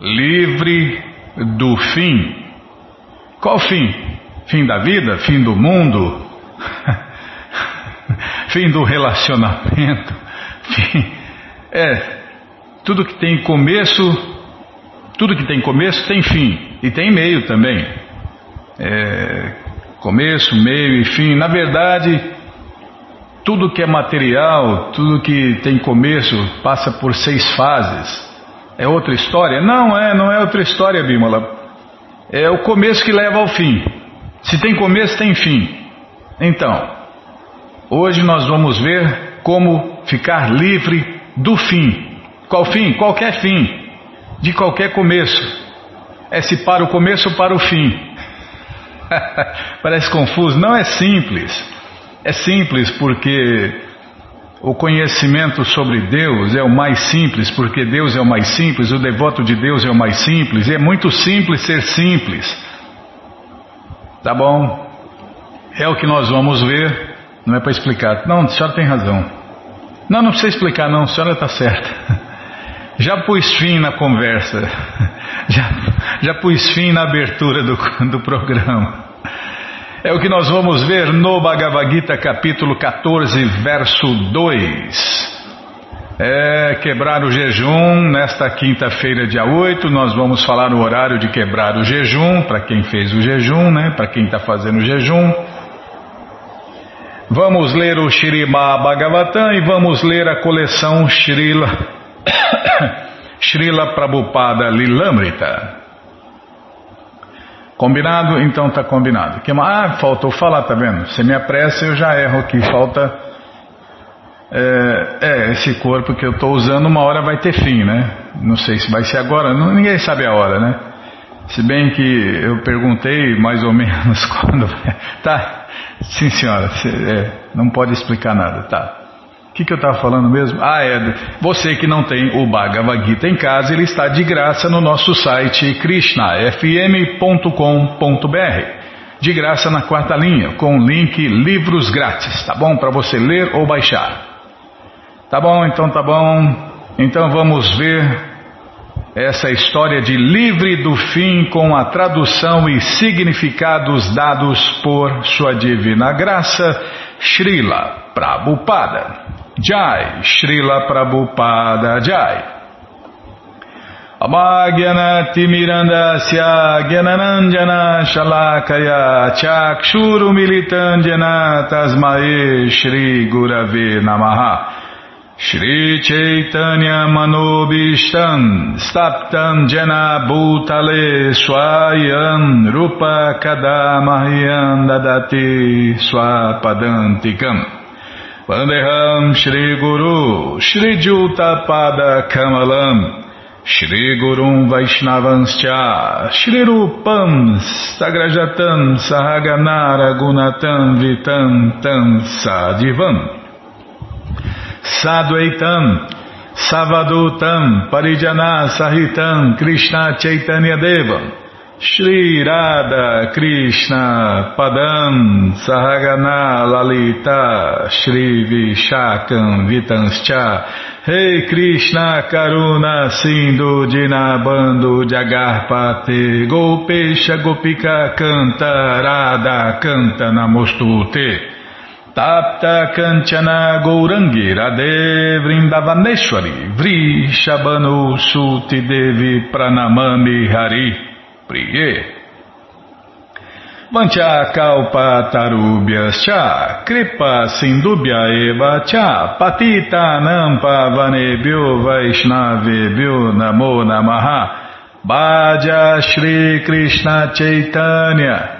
livre do fim. Qual fim? Fim da vida? Fim do mundo? fim do relacionamento? Fim... É, tudo que tem começo, tudo que tem começo tem fim e tem meio também. É, começo, meio e fim. Na verdade, tudo que é material, tudo que tem começo passa por seis fases. É outra história? Não é, não é outra história, Bímola. É o começo que leva ao fim. Se tem começo, tem fim. Então, hoje nós vamos ver como ficar livre do fim. Qual fim? Qualquer fim. De qualquer começo. É se para o começo ou para o fim. Parece confuso. Não é simples. É simples porque o conhecimento sobre Deus é o mais simples, porque Deus é o mais simples, o devoto de Deus é o mais simples, e é muito simples ser simples. Tá bom? É o que nós vamos ver, não é para explicar. Não, a senhora tem razão. Não, não precisa explicar, não, a senhora está certa. Já pus fim na conversa, já, já pus fim na abertura do, do programa. É o que nós vamos ver no Bhagavad Gita, capítulo 14, verso 2. É quebrar o jejum nesta quinta-feira, dia 8. Nós vamos falar o horário de quebrar o jejum, para quem fez o jejum, né? Para quem está fazendo o jejum. Vamos ler o Shirima Bhagavatam e vamos ler a coleção Srila, Srila Prabhupada Lilamrita. Combinado? Então tá combinado. Que, ah, faltou falar, tá vendo? Você me apressa, eu já erro aqui. Falta. É, é esse corpo que eu estou usando, uma hora vai ter fim, né? Não sei se vai ser agora, não, ninguém sabe a hora, né? Se bem que eu perguntei mais ou menos quando. Tá, sim senhora, é, não pode explicar nada, tá. O que, que eu estava falando mesmo? Ah, é. Você que não tem o Bhagavad Gita em casa, ele está de graça no nosso site krishnafm.com.br. De graça na quarta linha, com o link livros grátis, tá bom? Para você ler ou baixar. Tá bom, então tá bom. Então vamos ver essa história de livre do fim com a tradução e significados dados por Sua Divina Graça, Srila Prabhupada. Jai, Srila Prabhupada Jai. Amagyanati Mirandasya Gyananandjana Shalakaya Chakshuru Militandjana Tasmae Shri Chaitanya Manobishtam Staptam Jana Bhutale Swayam Rupa Kadamahyam Dadati Swapadantikam Vandeham Shri Guru Shri Juta Pada Kamalam Shri Gurum Vaishnavanscha Shri Rupam Sagrajatam Sahaganara Gunatam Vitam Tam Sadivam Sadvaitam Savadutam Parijana Sahitam Krishna Chaitanya Devam Shri Radha Krishna Padam Sahagana Lalita Shri Vishakam Vitanscha Rei hey Krishna Karuna Sindhu Dinabando Jagarpate Golpesha Gopika Canta Radha Canta Namostute Tapta Kanchana Gourangi Radhe Vrindavaneshwari Vrishabhanu Suti Devi Pranamami Hari Priye. Vancha kalpa tarubhyas cha, kripa sindubhya eva cha, patita nampa vanebhyo vaishnavebhyo namo namaha, Bhaja Shri Krishna Chaitanya,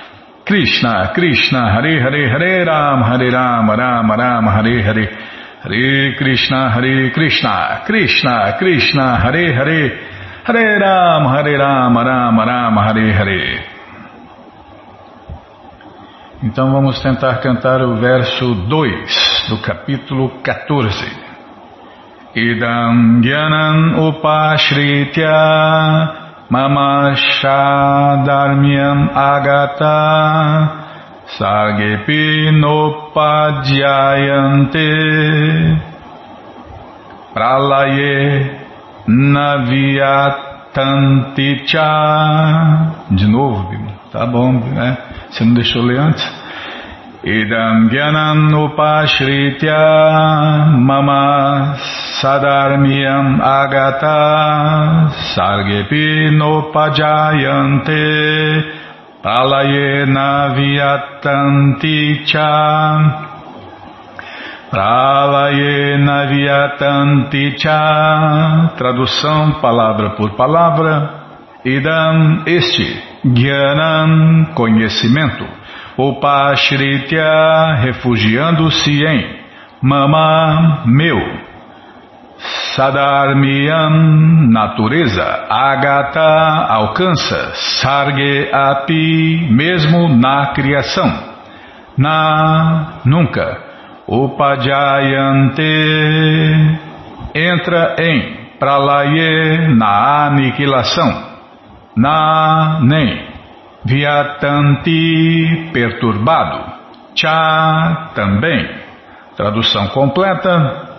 Krishna, Krishna, Hare Hare, Hare Ram, Hare Ram, Ram Ram, Hare Hare, Hare Krishna, Hare Krishna, Krishna, Krishna, Hare Hare, Hare Ram, Hare Ram, Ram Ram, Hare Hare. Então vamos tentar cantar o verso 2 do capítulo 14. Idam Gyanam Upashritya Mama Shadarmyam Agata Sargepi Nopadhyayante Pralaye Naviatanticha De novo, tá bom, né? Você não deixou ler antes? Idam Gyanam Upashritya Mama Sadarmiyam Agata Sargepi Nopajayante Pralayena Vyatanti Cha Pralayena Vyatanti Cha Tradução palavra por palavra Idam este Gyanam, conhecimento. Upashritya, refugiando-se em. Mama, meu. Sadarmiyam, natureza. Agata, alcança. Sarge api, mesmo na criação. Na, nunca. Upajayante, entra em. Pralaye, na aniquilação na nem, viatanti, perturbado, cha, também. Tradução completa.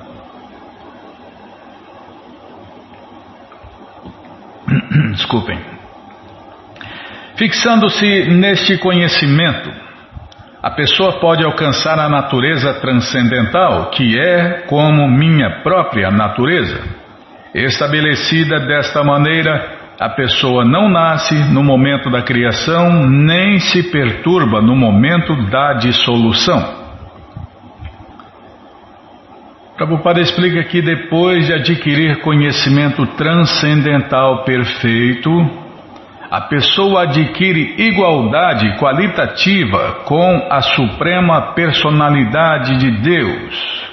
Desculpem. Fixando-se neste conhecimento, a pessoa pode alcançar a natureza transcendental, que é como minha própria natureza. Estabelecida desta maneira, a pessoa não nasce no momento da criação, nem se perturba no momento da dissolução. Prabhupada explica que depois de adquirir conhecimento transcendental perfeito, a pessoa adquire igualdade qualitativa com a suprema personalidade de Deus.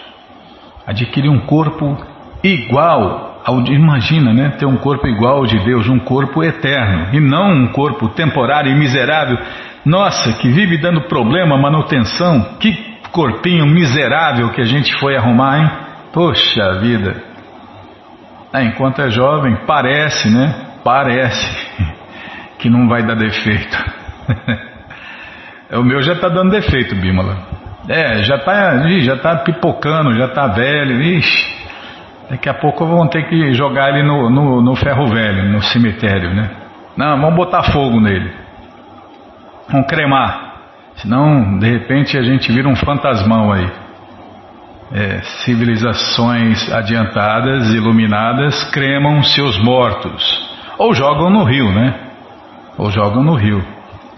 Adquire um corpo igual Imagina, né? Ter um corpo igual ao de Deus, um corpo eterno, e não um corpo temporário e miserável. Nossa, que vive dando problema, manutenção. Que corpinho miserável que a gente foi arrumar, hein? Poxa vida. É, enquanto é jovem, parece, né? Parece que não vai dar defeito. o meu já está dando defeito, Bímola. É, já está já tá pipocando, já está velho. Ixi. Daqui a pouco vão ter que jogar ele no, no, no ferro velho, no cemitério, né? Não, vamos botar fogo nele. Vamos cremar. Senão, de repente, a gente vira um fantasmão aí. É, civilizações adiantadas, iluminadas, cremam seus mortos. Ou jogam no rio, né? Ou jogam no rio.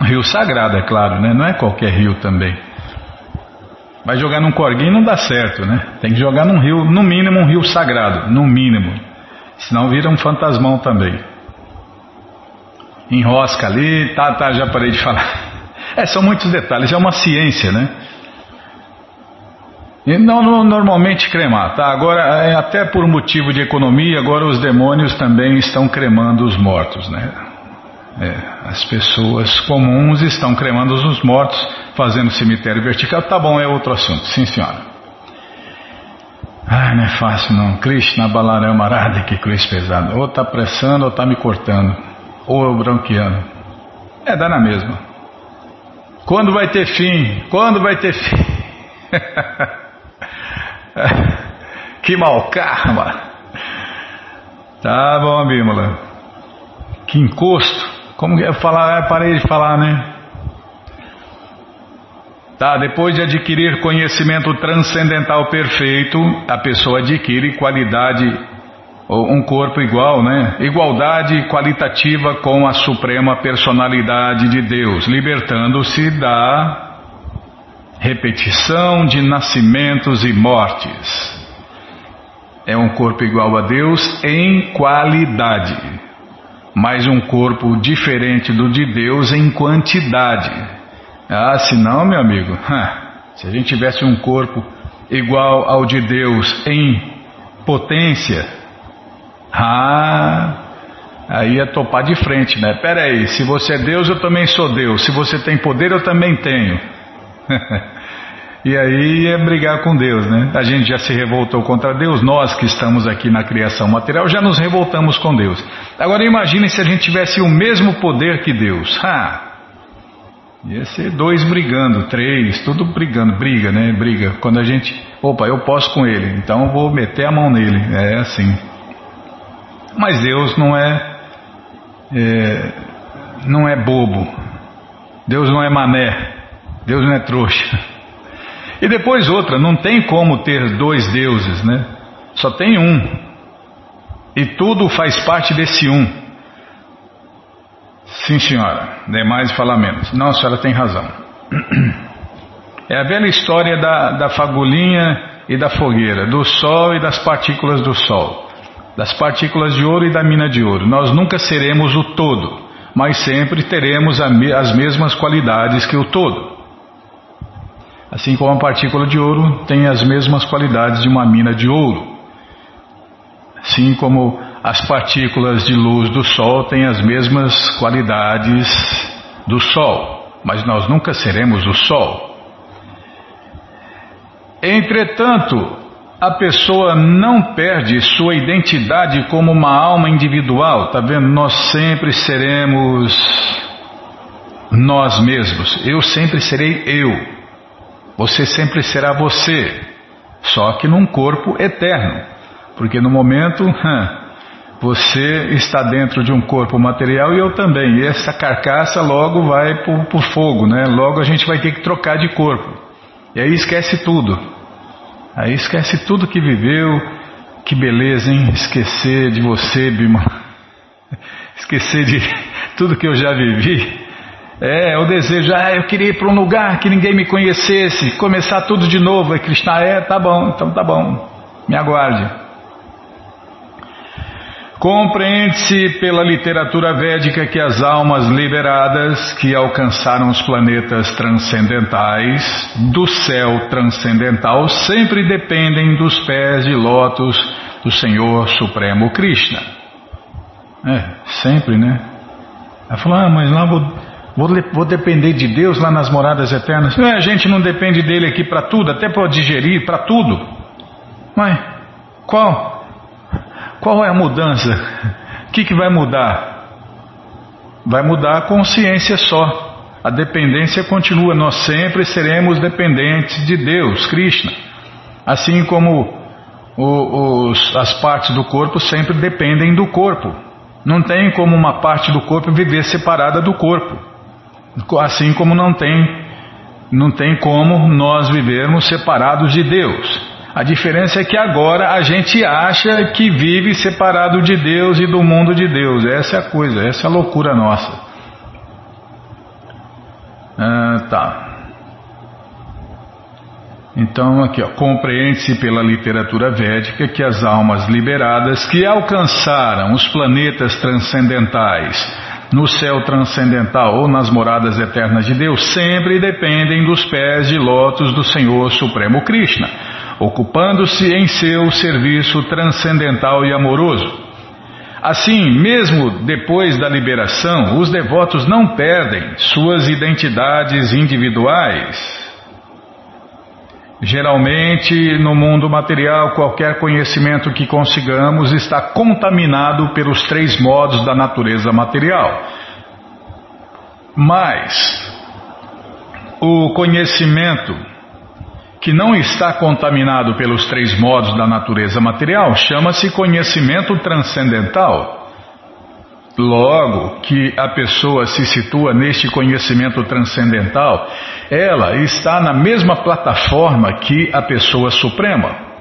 Rio sagrado, é claro, né? Não é qualquer rio também. Vai jogar num corguinho não dá certo, né? Tem que jogar num rio, no mínimo um rio sagrado, no mínimo. Senão vira um fantasmão também. Enrosca ali, tá, tá, já parei de falar. É, são muitos detalhes, é uma ciência, né? E não, não normalmente cremar, tá? Agora, é, até por motivo de economia, agora os demônios também estão cremando os mortos, né? É, as pessoas comuns estão cremando os mortos fazendo cemitério vertical. Tá bom, é outro assunto. Sim, senhora. Ai, não é fácil não. Krishna Balarama Radha, que cruz pesado. Ou tá pressando ou tá me cortando. Ou eu branqueando. É, dá na mesma. Quando vai ter fim? Quando vai ter fim? que mal karma. Tá bom, Bímola. Que encosto. Como que eu falar? Parei de falar, né? Tá, depois de adquirir conhecimento transcendental perfeito, a pessoa adquire qualidade, um corpo igual, né? Igualdade qualitativa com a suprema personalidade de Deus, libertando-se da repetição de nascimentos e mortes. É um corpo igual a Deus em qualidade, mas um corpo diferente do de Deus em quantidade. Ah, se não, meu amigo, se a gente tivesse um corpo igual ao de Deus em potência, ah, aí ia topar de frente, né? Pera aí, se você é Deus, eu também sou Deus. Se você tem poder, eu também tenho. e aí é brigar com Deus, né? A gente já se revoltou contra Deus, nós que estamos aqui na criação material já nos revoltamos com Deus. Agora imagine se a gente tivesse o mesmo poder que Deus. Ah, ia ser dois brigando, três, tudo brigando, briga, né? Briga. Quando a gente, opa, eu posso com ele, então eu vou meter a mão nele. É assim. Mas Deus não é, é não é bobo. Deus não é mané. Deus não é trouxa. E depois outra, não tem como ter dois deuses, né? Só tem um. E tudo faz parte desse um. Sim, senhora. Demais fala menos. Não, a senhora tem razão. É a velha história da, da fagulhinha e da fogueira, do sol e das partículas do sol, das partículas de ouro e da mina de ouro. Nós nunca seremos o todo, mas sempre teremos as mesmas qualidades que o todo. Assim como a partícula de ouro tem as mesmas qualidades de uma mina de ouro. Assim como as partículas de luz do Sol têm as mesmas qualidades do Sol, mas nós nunca seremos o Sol. Entretanto, a pessoa não perde sua identidade como uma alma individual, tá vendo? Nós sempre seremos nós mesmos. Eu sempre serei eu. Você sempre será você, só que num corpo eterno, porque no momento você está dentro de um corpo material e eu também. E essa carcaça logo vai para o fogo, né? Logo a gente vai ter que trocar de corpo. E aí esquece tudo. Aí esquece tudo que viveu. Que beleza, hein? Esquecer de você, Bima. Esquecer de tudo que eu já vivi. É, o desejo, ah, eu queria ir para um lugar que ninguém me conhecesse, começar tudo de novo. E Krishna, é, tá bom, então tá bom, me aguarde. Compreende-se pela literatura védica que as almas liberadas que alcançaram os planetas transcendentais do céu transcendental sempre dependem dos pés de lótus do Senhor Supremo Krishna. É, sempre, né? Ela falou, ah, mas lá vou Vou, vou, depender de Deus lá nas moradas eternas. Não, a gente não depende dele aqui para tudo, até para digerir, para tudo. Mas qual? Qual é a mudança? O que, que vai mudar? Vai mudar a consciência só. A dependência continua. Nós sempre seremos dependentes de Deus, Krishna. Assim como o, os, as partes do corpo sempre dependem do corpo. Não tem como uma parte do corpo viver separada do corpo. Assim como não tem, não tem como nós vivermos separados de Deus. A diferença é que agora a gente acha que vive separado de Deus e do mundo de Deus. Essa é a coisa, essa é a loucura nossa. Ah, tá. Então aqui, compreende-se pela literatura védica que as almas liberadas que alcançaram os planetas transcendentais no céu transcendental ou nas moradas eternas de Deus sempre dependem dos pés de lótus do Senhor Supremo Krishna, ocupando-se em seu serviço transcendental e amoroso. Assim, mesmo depois da liberação, os devotos não perdem suas identidades individuais, Geralmente, no mundo material, qualquer conhecimento que consigamos está contaminado pelos três modos da natureza material. Mas, o conhecimento que não está contaminado pelos três modos da natureza material chama-se conhecimento transcendental. Logo que a pessoa se situa neste conhecimento transcendental, ela está na mesma plataforma que a pessoa suprema.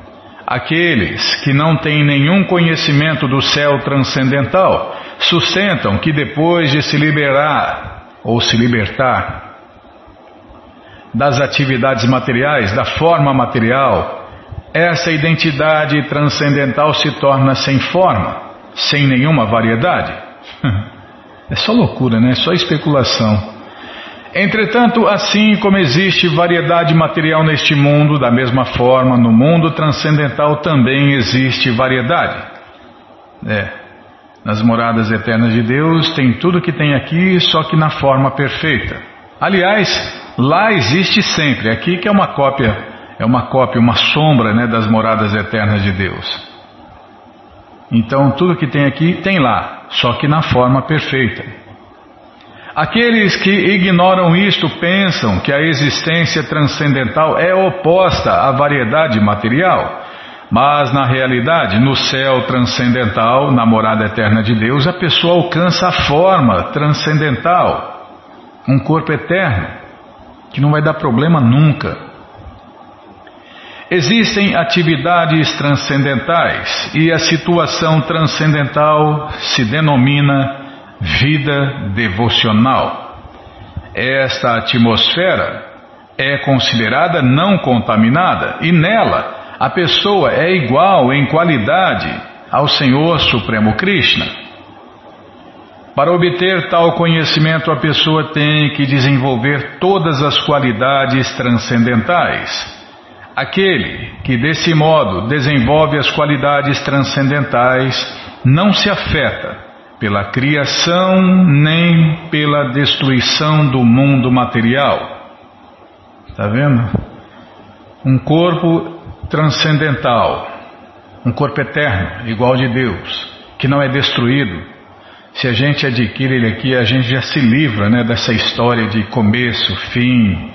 Aqueles que não têm nenhum conhecimento do céu transcendental sustentam que depois de se liberar ou se libertar das atividades materiais, da forma material, essa identidade transcendental se torna sem forma, sem nenhuma variedade. É só loucura, né? É só especulação. Entretanto, assim como existe variedade material neste mundo, da mesma forma, no mundo transcendental também existe variedade. É. Nas moradas eternas de Deus tem tudo que tem aqui, só que na forma perfeita. Aliás, Lá existe sempre, aqui que é uma cópia, é uma cópia, uma sombra né, das moradas eternas de Deus. Então tudo que tem aqui tem lá, só que na forma perfeita. Aqueles que ignoram isto pensam que a existência transcendental é oposta à variedade material. Mas na realidade, no céu transcendental, na morada eterna de Deus, a pessoa alcança a forma transcendental, um corpo eterno, que não vai dar problema nunca. Existem atividades transcendentais e a situação transcendental se denomina vida devocional. Esta atmosfera é considerada não contaminada e nela a pessoa é igual em qualidade ao Senhor Supremo Krishna. Para obter tal conhecimento, a pessoa tem que desenvolver todas as qualidades transcendentais. Aquele que desse modo desenvolve as qualidades transcendentais não se afeta pela criação nem pela destruição do mundo material. Está vendo? Um corpo transcendental, um corpo eterno, igual de Deus, que não é destruído. Se a gente adquire ele aqui, a gente já se livra né, dessa história de começo, fim,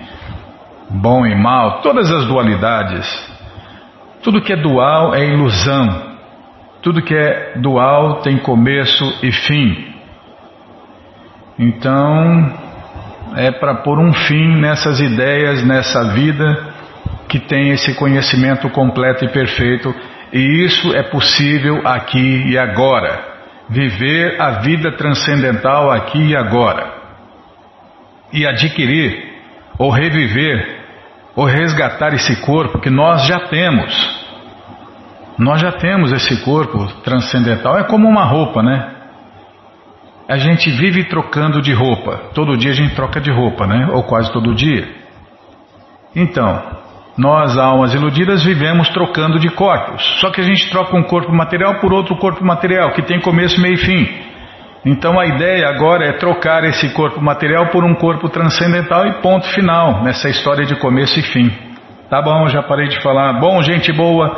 bom e mal, todas as dualidades. Tudo que é dual é ilusão. Tudo que é dual tem começo e fim. Então, é para pôr um fim nessas ideias, nessa vida que tem esse conhecimento completo e perfeito, e isso é possível aqui e agora. Viver a vida transcendental aqui e agora. E adquirir ou reviver, ou resgatar esse corpo que nós já temos. Nós já temos esse corpo transcendental, é como uma roupa, né? A gente vive trocando de roupa. Todo dia a gente troca de roupa, né? Ou quase todo dia. Então, nós, almas iludidas, vivemos trocando de corpos. Só que a gente troca um corpo material por outro corpo material, que tem começo, meio e fim. Então a ideia agora é trocar esse corpo material por um corpo transcendental e ponto final nessa história de começo e fim. Tá bom, já parei de falar. Bom, gente boa,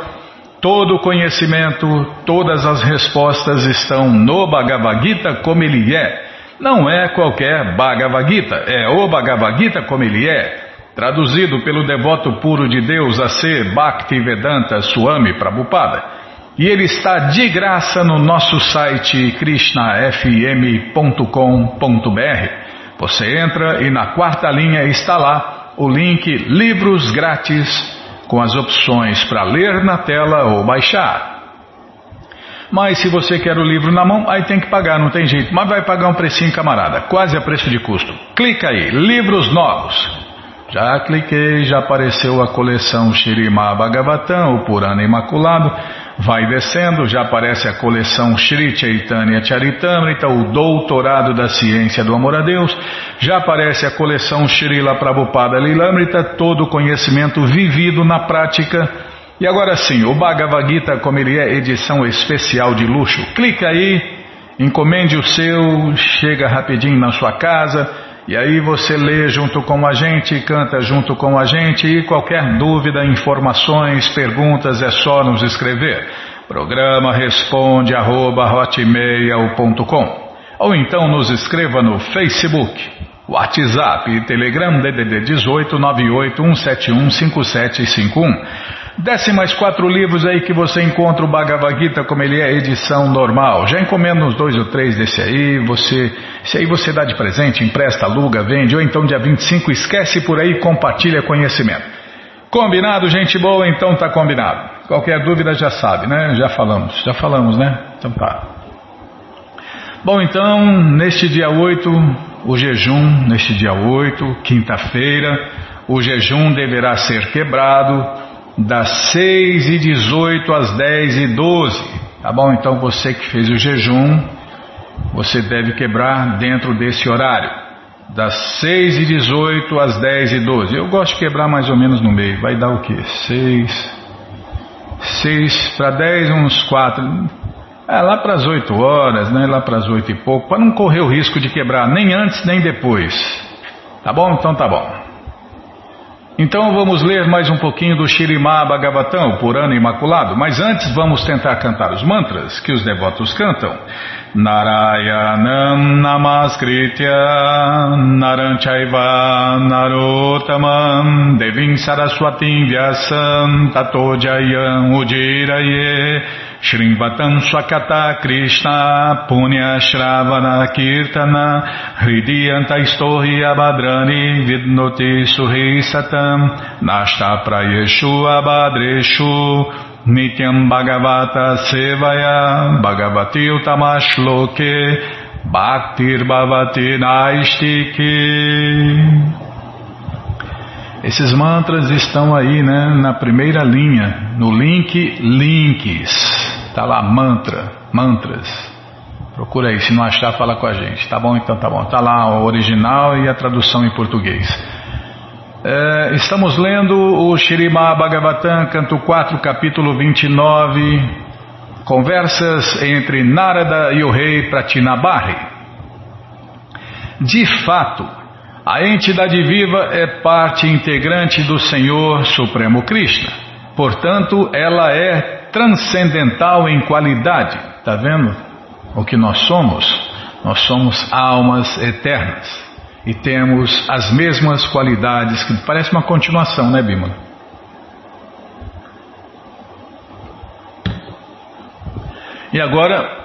todo o conhecimento, todas as respostas estão no Bhagavad Gita como ele é. Não é qualquer Bhagavad Gita, é o Bhagavad Gita como ele é. Traduzido pelo devoto puro de Deus a ser Bhaktivedanta Swami Prabhupada. E ele está de graça no nosso site krishnafm.com.br. Você entra e na quarta linha está lá o link Livros Grátis com as opções para ler na tela ou baixar. Mas se você quer o livro na mão, aí tem que pagar, não tem jeito. Mas vai pagar um precinho, camarada, quase a preço de custo. Clica aí, livros novos. Já cliquei, já apareceu a coleção Shirima Bhagavatam, o Purana Imaculado. Vai descendo, já aparece a coleção Shri Chaitanya Charitamrita, o Doutorado da Ciência do Amor a Deus. Já aparece a coleção Srila Prabhupada Lilamrita, todo o conhecimento vivido na prática. E agora sim, o Bhagavad Gita, como ele é, edição especial de luxo. Clica aí, encomende o seu, chega rapidinho na sua casa e aí você lê junto com a gente, canta junto com a gente e qualquer dúvida, informações, perguntas é só nos escrever. Programa responde arroba, ou então nos escreva no Facebook, WhatsApp e Telegram DDD 18 98 171 5751. Desce mais quatro livros aí que você encontra o Bhagavad Gita como ele é, edição normal. Já encomenda uns dois ou três desse aí, você, se aí você dá de presente, empresta, aluga, vende, ou então dia 25 esquece por aí compartilha conhecimento. Combinado, gente boa? Então tá combinado. Qualquer dúvida já sabe, né? Já falamos, já falamos, né? Então tá. Bom, então, neste dia 8, o jejum, neste dia 8, quinta-feira, o jejum deverá ser quebrado das 6 e 18 às 10 e 12. Tá bom? Então você que fez o jejum, você deve quebrar dentro desse horário. Das 6 e 18 às 10 e 12. Eu gosto de quebrar mais ou menos no meio. Vai dar o quê? 6. 6 para 10, uns 4. É, lá para as 8 horas, né? Lá para as 8 e pouco, para não correr o risco de quebrar nem antes nem depois. Tá bom? Então tá bom. Então vamos ler mais um pouquinho do Shirimá Bhagavatam, o Purana Imaculado, mas antes vamos tentar cantar os mantras que os devotos cantam. Narayanam Namaskritya Naranchaiva Narotamam Devim Saraswatim Vyasam Tato Jayam Ujiraye Shrimvatam Swakata Krishna Punya Shravana Kirtana Hridiyanta Istorhi Vidnoti Suhi Satam Nashta Prayeshu Abhadreshu Nityam Bhagavata Sevaya Bhagavati Utamashloke Bhaktir Bhavati Naistiki esses mantras estão aí, né, na primeira linha, no link links. Tá lá mantra, mantras. Procura aí, se não achar, fala com a gente. Tá bom, então tá bom. Tá lá o original e a tradução em português. É, estamos lendo o Shirima Bhagavatam, canto 4, capítulo 29. Conversas entre Narada e o rei Pratinabarri. De fato, a entidade viva é parte integrante do Senhor Supremo Krishna. Portanto, ela é transcendental em qualidade. Está vendo o que nós somos? Nós somos almas eternas e temos as mesmas qualidades que parece uma continuação, né, Bímola? E agora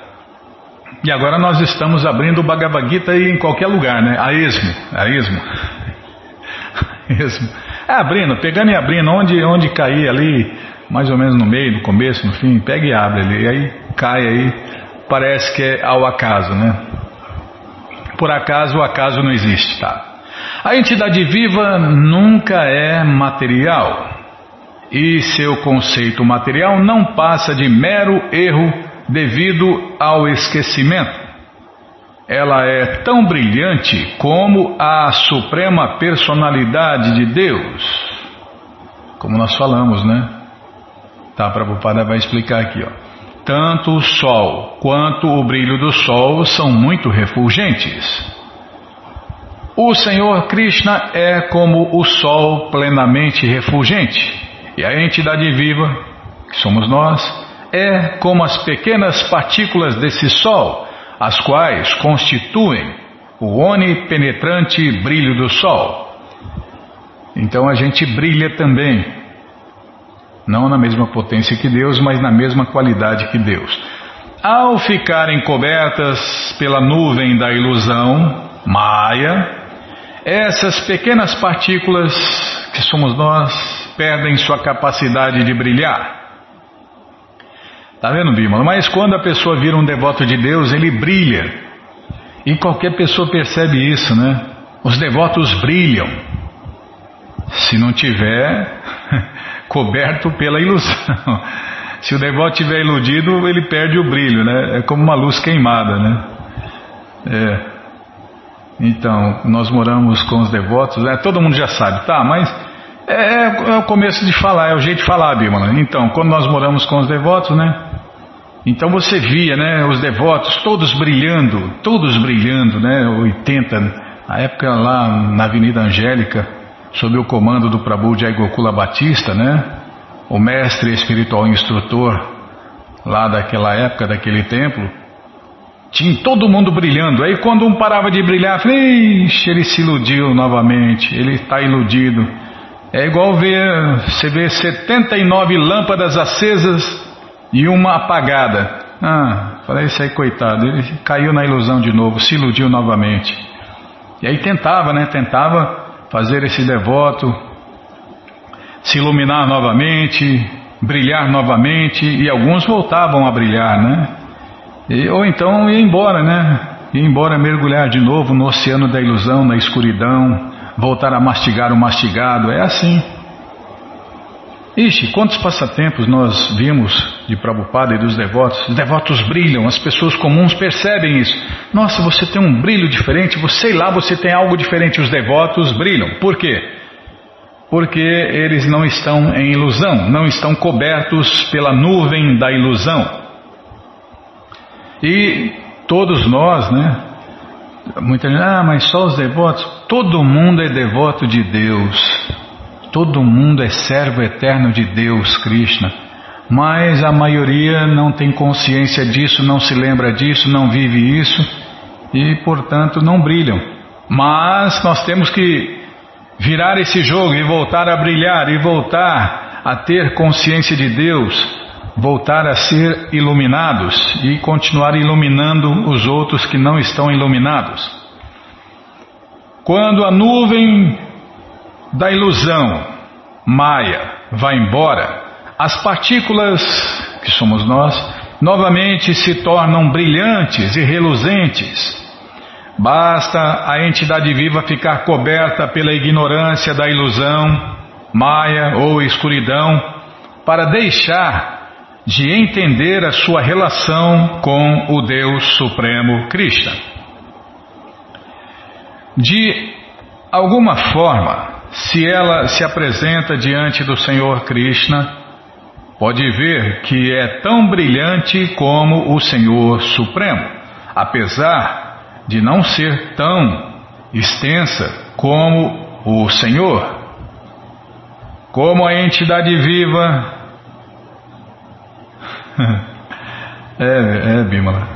e agora nós estamos abrindo o Bhagavad Gita em qualquer lugar, né? A esmo, a esmo. esmo. É abrindo, pegando e abrindo, onde, onde cair ali, mais ou menos no meio, no começo, no fim, pega e abre ali. E aí cai aí, parece que é ao acaso, né? Por acaso, o acaso não existe, tá? A entidade viva nunca é material. E seu conceito material não passa de mero erro devido ao esquecimento. Ela é tão brilhante como a suprema personalidade de Deus. Como nós falamos, né? Tá, Prabhupada vai explicar aqui, ó. Tanto o sol quanto o brilho do sol são muito refulgentes. O Senhor Krishna é como o sol plenamente refulgente, e a entidade viva, que somos nós, é como as pequenas partículas desse Sol, as quais constituem o onipenetrante brilho do Sol. Então a gente brilha também, não na mesma potência que Deus, mas na mesma qualidade que Deus. Ao ficarem cobertas pela nuvem da ilusão, Maya, essas pequenas partículas que somos nós perdem sua capacidade de brilhar. Tá vendo, Bímola? Mas quando a pessoa vira um devoto de Deus, ele brilha. E qualquer pessoa percebe isso, né? Os devotos brilham. Se não tiver coberto pela ilusão. Se o devoto tiver iludido, ele perde o brilho, né? É como uma luz queimada, né? É. Então, nós moramos com os devotos, né? todo mundo já sabe, tá? Mas é, é, é, o começo de falar, é o jeito de falar, Bímola. Então, quando nós moramos com os devotos, né? Então você via, né, os devotos todos brilhando, todos brilhando, né, 80, a época lá na Avenida Angélica, sob o comando do Prabhu Jai Gokula Batista, né, o mestre espiritual instrutor lá daquela época, daquele templo, tinha todo mundo brilhando. Aí quando um parava de brilhar, falei, ele se iludiu novamente, ele está iludido. É igual ver, você vê 79 lâmpadas acesas e uma apagada. Ah, falei, isso aí, coitado, ele caiu na ilusão de novo, se iludiu novamente. E aí tentava, né? Tentava fazer esse devoto se iluminar novamente, brilhar novamente, e alguns voltavam a brilhar, né? E, ou então ia embora, né? Ia embora mergulhar de novo no oceano da ilusão, na escuridão, voltar a mastigar o mastigado, é assim. Ixi, quantos passatempos nós vimos de Prabhupada e dos devotos? Os devotos brilham, as pessoas comuns percebem isso. Nossa, você tem um brilho diferente, você sei lá, você tem algo diferente. Os devotos brilham. Por quê? Porque eles não estão em ilusão, não estão cobertos pela nuvem da ilusão. E todos nós, né? Muita gente, ah, mas só os devotos. Todo mundo é devoto de Deus. Todo mundo é servo eterno de Deus, Krishna. Mas a maioria não tem consciência disso, não se lembra disso, não vive isso e, portanto, não brilham. Mas nós temos que virar esse jogo e voltar a brilhar e voltar a ter consciência de Deus, voltar a ser iluminados e continuar iluminando os outros que não estão iluminados. Quando a nuvem da ilusão, Maya, vai embora, as partículas, que somos nós, novamente se tornam brilhantes e reluzentes. Basta a entidade viva ficar coberta pela ignorância da ilusão, Maya ou escuridão, para deixar de entender a sua relação com o Deus Supremo Krishna. De alguma forma, se ela se apresenta diante do Senhor Krishna, pode ver que é tão brilhante como o Senhor Supremo, apesar de não ser tão extensa como o Senhor. Como a entidade viva. é, é, Bímola.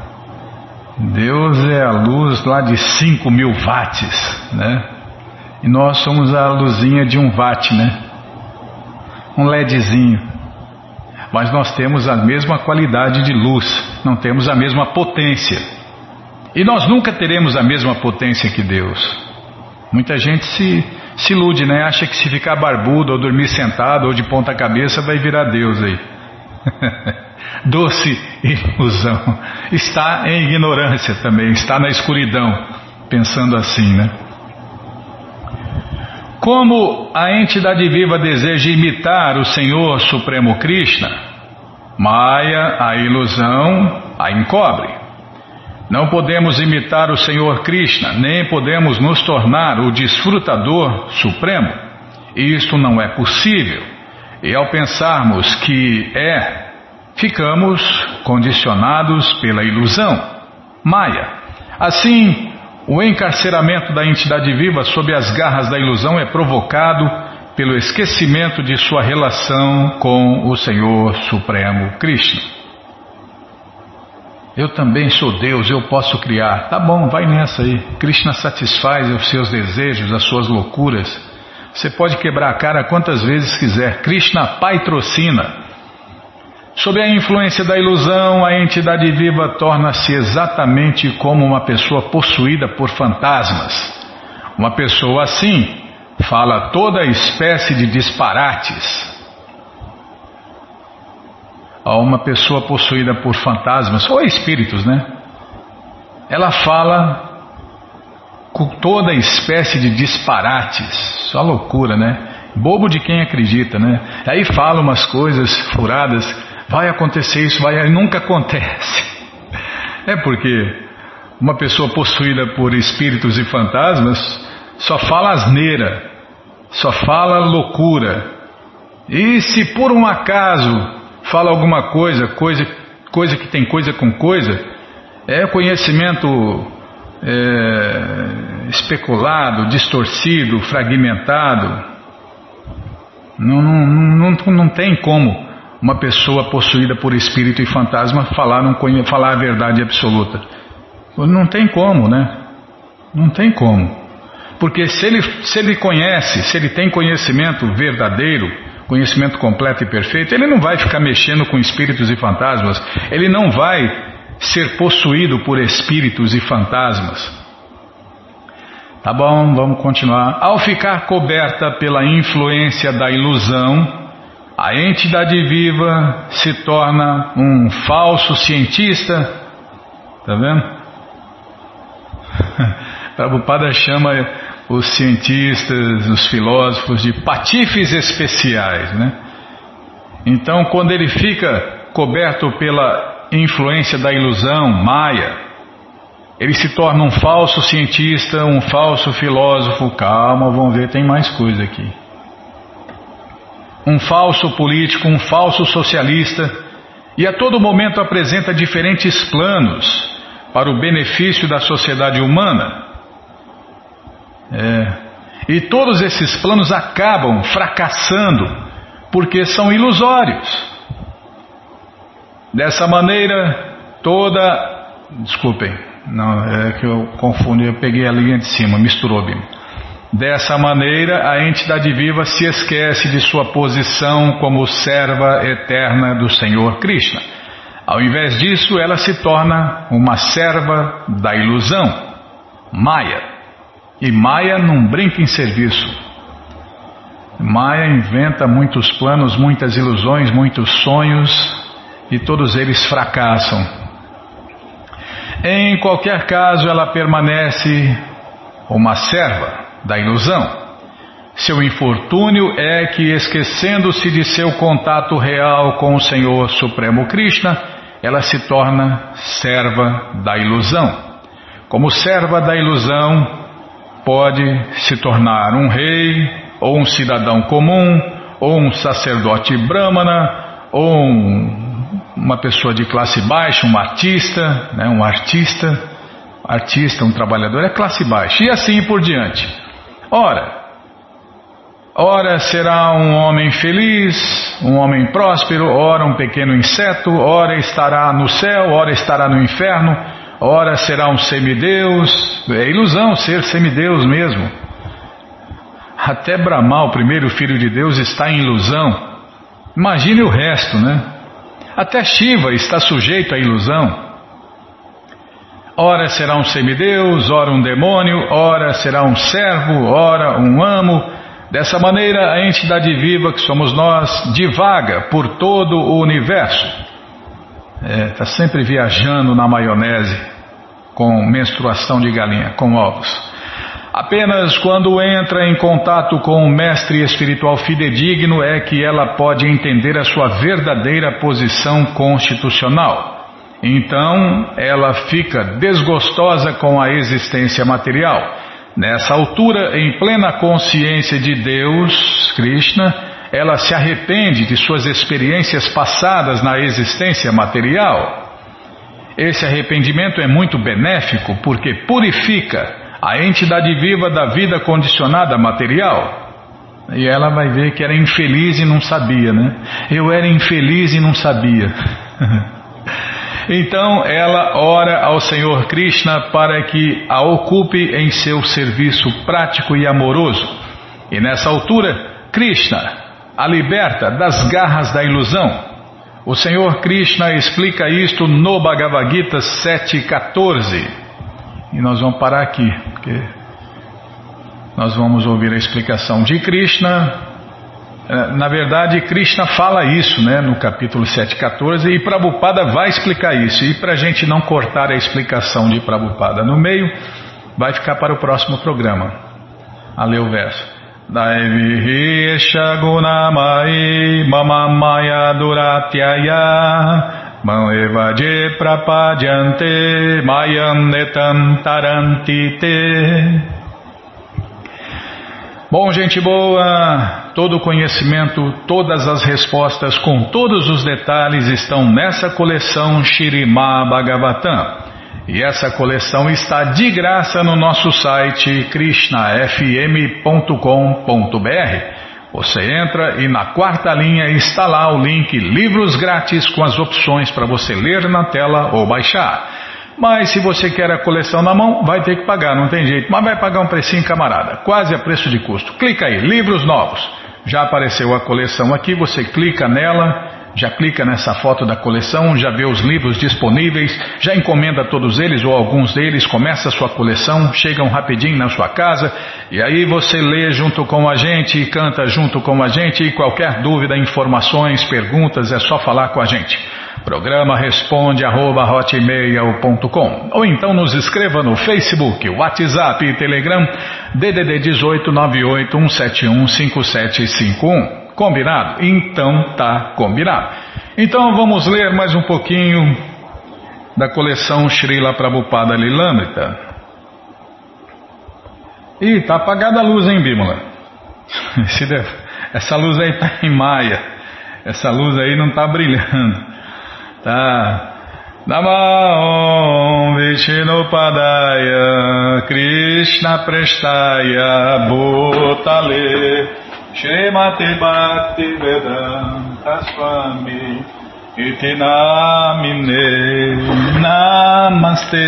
Deus é a luz lá de 5 mil watts, né? E nós somos a luzinha de um watt, né? Um LEDzinho. Mas nós temos a mesma qualidade de luz, não temos a mesma potência. E nós nunca teremos a mesma potência que Deus. Muita gente se, se ilude, né? Acha que se ficar barbudo ou dormir sentado ou de ponta cabeça vai virar Deus aí. Doce ilusão. Está em ignorância também, está na escuridão, pensando assim, né? Como a entidade viva deseja imitar o Senhor Supremo Krishna, Maya, a ilusão, a encobre. Não podemos imitar o Senhor Krishna, nem podemos nos tornar o desfrutador supremo. Isto não é possível. E ao pensarmos que é, ficamos condicionados pela ilusão, Maya. Assim, o encarceramento da entidade viva sob as garras da ilusão é provocado pelo esquecimento de sua relação com o Senhor Supremo Krishna. Eu também sou Deus, eu posso criar. Tá bom, vai nessa aí. Krishna satisfaz os seus desejos, as suas loucuras. Você pode quebrar a cara quantas vezes quiser. Krishna patrocina. Sob a influência da ilusão, a entidade viva torna-se exatamente como uma pessoa possuída por fantasmas. Uma pessoa assim fala toda espécie de disparates. Uma pessoa possuída por fantasmas, ou espíritos, né? Ela fala com toda espécie de disparates. Só loucura, né? Bobo de quem acredita, né? Aí fala umas coisas furadas vai acontecer isso, vai, nunca acontece. É porque uma pessoa possuída por espíritos e fantasmas só fala asneira, só fala loucura. E se por um acaso fala alguma coisa, coisa, coisa que tem coisa com coisa, é conhecimento é, especulado, distorcido, fragmentado. Não, não, não, não tem como uma pessoa possuída por espírito e fantasma falar, não falar a verdade absoluta. Não tem como, né? Não tem como. Porque se ele, se ele conhece, se ele tem conhecimento verdadeiro, conhecimento completo e perfeito, ele não vai ficar mexendo com espíritos e fantasmas, ele não vai ser possuído por espíritos e fantasmas. Tá bom, vamos continuar. Ao ficar coberta pela influência da ilusão, a entidade viva se torna um falso cientista. Tá vendo? Prabhupada chama os cientistas, os filósofos de patifes especiais, né? Então, quando ele fica coberto pela influência da ilusão, Maya, ele se torna um falso cientista, um falso filósofo. Calma, vamos ver, tem mais coisa aqui um falso político, um falso socialista, e a todo momento apresenta diferentes planos para o benefício da sociedade humana. É. E todos esses planos acabam fracassando porque são ilusórios. Dessa maneira, toda. Desculpem, não, é que eu confundi, eu peguei a linha de cima, misturou bem. Dessa maneira, a entidade viva se esquece de sua posição como serva eterna do Senhor Krishna. Ao invés disso, ela se torna uma serva da ilusão, Maya. E Maya não brinca em serviço. Maya inventa muitos planos, muitas ilusões, muitos sonhos e todos eles fracassam. Em qualquer caso, ela permanece uma serva da ilusão. Seu infortúnio é que, esquecendo-se de seu contato real com o Senhor Supremo Krishna, ela se torna serva da ilusão. Como serva da ilusão, pode se tornar um rei, ou um cidadão comum, ou um sacerdote brahmana, ou um, uma pessoa de classe baixa, um artista, né, um artista, artista, um trabalhador é classe baixa, e assim por diante. Ora, ora será um homem feliz, um homem próspero, ora um pequeno inseto, ora estará no céu, ora estará no inferno, ora será um semideus. É ilusão ser semideus mesmo. Até Brahma, o primeiro filho de Deus, está em ilusão. Imagine o resto, né? Até Shiva está sujeito à ilusão. Ora será um semideus, ora um demônio, ora será um servo, ora um amo. Dessa maneira, a entidade viva que somos nós divaga por todo o universo. Está é, tá sempre viajando na maionese com menstruação de galinha, com ovos. Apenas quando entra em contato com um mestre espiritual fidedigno é que ela pode entender a sua verdadeira posição constitucional. Então ela fica desgostosa com a existência material. Nessa altura, em plena consciência de Deus, Krishna, ela se arrepende de suas experiências passadas na existência material. Esse arrependimento é muito benéfico porque purifica a entidade viva da vida condicionada material. E ela vai ver que era infeliz e não sabia, né? Eu era infeliz e não sabia. Então ela ora ao Senhor Krishna para que a ocupe em seu serviço prático e amoroso. E nessa altura, Krishna a liberta das garras da ilusão. O Senhor Krishna explica isto no Bhagavad Gita 7,14. E nós vamos parar aqui, porque nós vamos ouvir a explicação de Krishna na verdade, Krishna fala isso né, no capítulo 7,14 e Prabhupada vai explicar isso. E para a gente não cortar a explicação de Prabhupada no meio, vai ficar para o próximo programa. A ler o verso. Daivihisha gunamai mamamaya duratyaya Mam evaje prapadyante mayam tarantite Bom, gente boa, todo o conhecimento, todas as respostas com todos os detalhes estão nessa coleção Shirima Bhagavatam. E essa coleção está de graça no nosso site krishnafm.com.br. Você entra e na quarta linha está lá o link Livros Grátis com as opções para você ler na tela ou baixar. Mas se você quer a coleção na mão, vai ter que pagar, não tem jeito. Mas vai pagar um precinho, camarada, quase a preço de custo. Clica aí, livros novos. Já apareceu a coleção aqui, você clica nela, já clica nessa foto da coleção, já vê os livros disponíveis, já encomenda todos eles ou alguns deles, começa a sua coleção, chegam rapidinho na sua casa e aí você lê junto com a gente e canta junto com a gente e qualquer dúvida, informações, perguntas é só falar com a gente. Programa responde arroba hotmail.com ou então nos escreva no Facebook, WhatsApp e Telegram DDD 18 98 171 5751. Combinado? Então tá combinado. Então vamos ler mais um pouquinho da coleção Srila Prabhupada Lilamrita. Ih, tá apagada a luz, hein, Bímola? Essa luz aí tá em maia. Essa luz aí não tá brilhando. Tá, Namah Vishnupadaya Krishna Prestaya Bhutale Shrimati Bhakti Vedanta Swami Iti Namine Namaste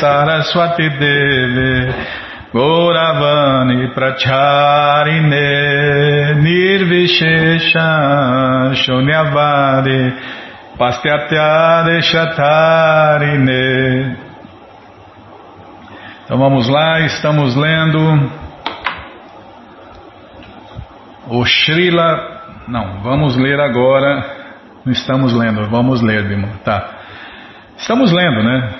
Saraswati Deve Gauravani Pracharine Nirvishesha Shunyavari Pastyatyareshatarine. Então vamos lá, estamos lendo o Srila. Não, vamos ler agora. Não estamos lendo, vamos ler, Bima. Tá. Estamos lendo, né?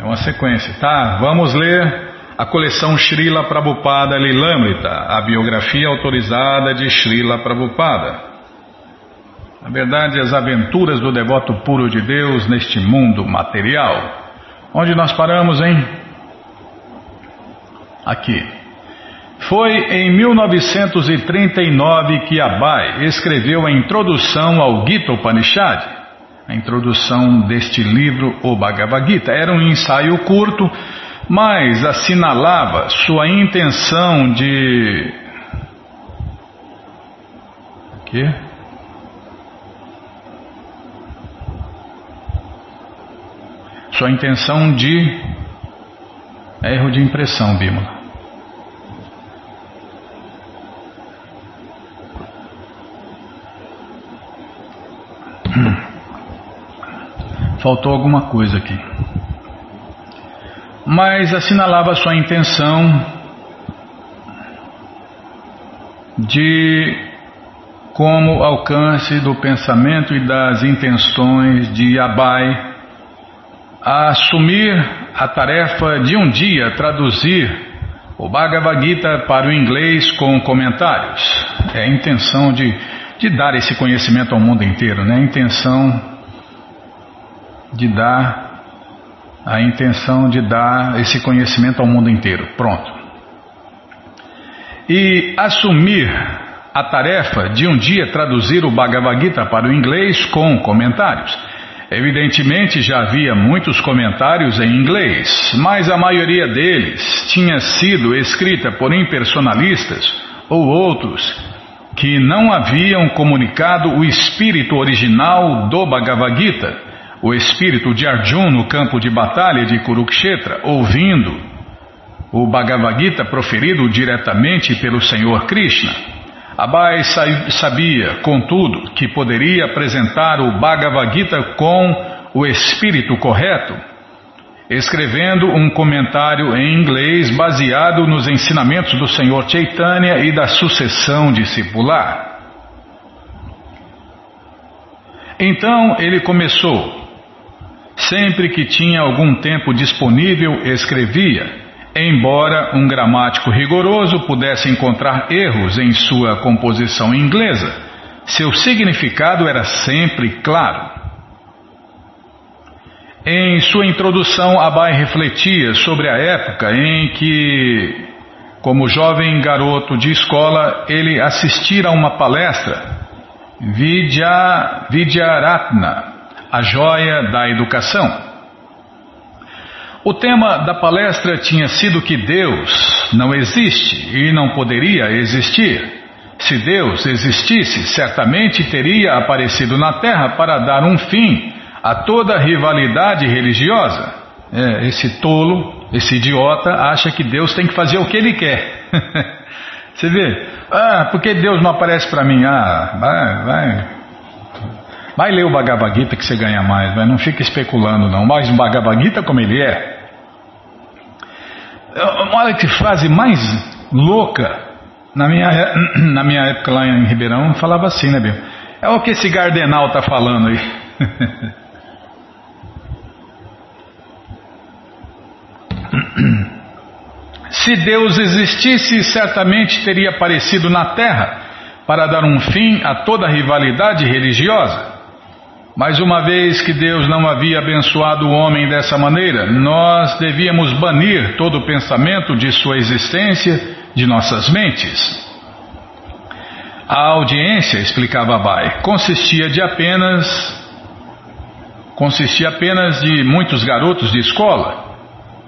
É uma sequência. Tá, vamos ler a coleção Srila Prabhupada Lilamrita, a biografia autorizada de Srila Prabhupada. Na verdade, as aventuras do devoto puro de Deus neste mundo material. Onde nós paramos, hein? Aqui. Foi em 1939 que Abai escreveu a introdução ao Gita Upanishad. A introdução deste livro, o Bhagavad Gita, era um ensaio curto, mas assinalava sua intenção de. O quê? Sua intenção de erro de impressão, Bímola. Faltou alguma coisa aqui. Mas assinalava sua intenção de como alcance do pensamento e das intenções de Abai a assumir a tarefa de um dia traduzir o Bhagavad Gita para o inglês com comentários. É a intenção de, de dar esse conhecimento ao mundo inteiro, né? A intenção de dar a intenção de dar esse conhecimento ao mundo inteiro. Pronto. E assumir a tarefa de um dia traduzir o Bhagavad Gita para o inglês com comentários. Evidentemente já havia muitos comentários em inglês, mas a maioria deles tinha sido escrita por impersonalistas ou outros que não haviam comunicado o espírito original do Bhagavad Gita, o espírito de Arjuna no campo de batalha de Kurukshetra, ouvindo o Bhagavad Gita proferido diretamente pelo Senhor Krishna. Abai sabia, contudo, que poderia apresentar o Bhagavad Gita com o espírito correto, escrevendo um comentário em inglês baseado nos ensinamentos do Senhor Chaitanya e da sucessão discipular. Então ele começou. Sempre que tinha algum tempo disponível, escrevia Embora um gramático rigoroso pudesse encontrar erros em sua composição inglesa, seu significado era sempre claro. Em sua introdução, Abai refletia sobre a época em que, como jovem garoto de escola, ele assistira a uma palestra, Vidya, Vidyaratna, a joia da educação. O tema da palestra tinha sido que Deus não existe e não poderia existir. Se Deus existisse, certamente teria aparecido na Terra para dar um fim a toda rivalidade religiosa. É, esse tolo, esse idiota, acha que Deus tem que fazer o que ele quer. Você vê? Ah, por que Deus não aparece para mim? Ah, vai, vai. Vai ler o Bhagavad Gita que você ganha mais, mas não fica especulando não. Mas o Bhagavad Gita como ele é, Olha que frase mais louca. Na minha, na minha época lá em Ribeirão, falava assim, né, Bia? É o que esse Gardenal tá falando aí. Se Deus existisse, certamente teria aparecido na Terra para dar um fim a toda rivalidade religiosa. Mas uma vez que Deus não havia abençoado o homem dessa maneira, nós devíamos banir todo o pensamento de sua existência de nossas mentes. A audiência, explicava Abai, consistia de apenas consistia apenas de muitos garotos de escola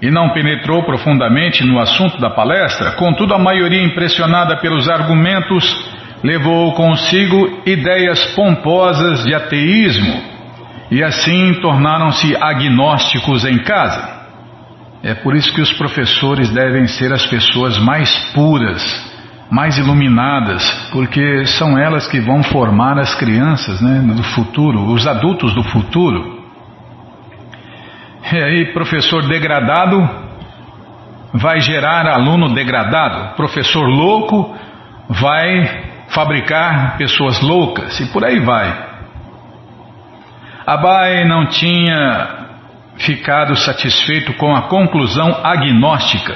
e não penetrou profundamente no assunto da palestra, contudo, a maioria, impressionada pelos argumentos, levou consigo ideias pomposas de ateísmo e assim tornaram-se agnósticos em casa. É por isso que os professores devem ser as pessoas mais puras, mais iluminadas, porque são elas que vão formar as crianças né, do futuro, os adultos do futuro. E aí, professor degradado vai gerar aluno degradado, professor louco vai fabricar pessoas loucas e por aí vai. Abai não tinha ficado satisfeito com a conclusão agnóstica,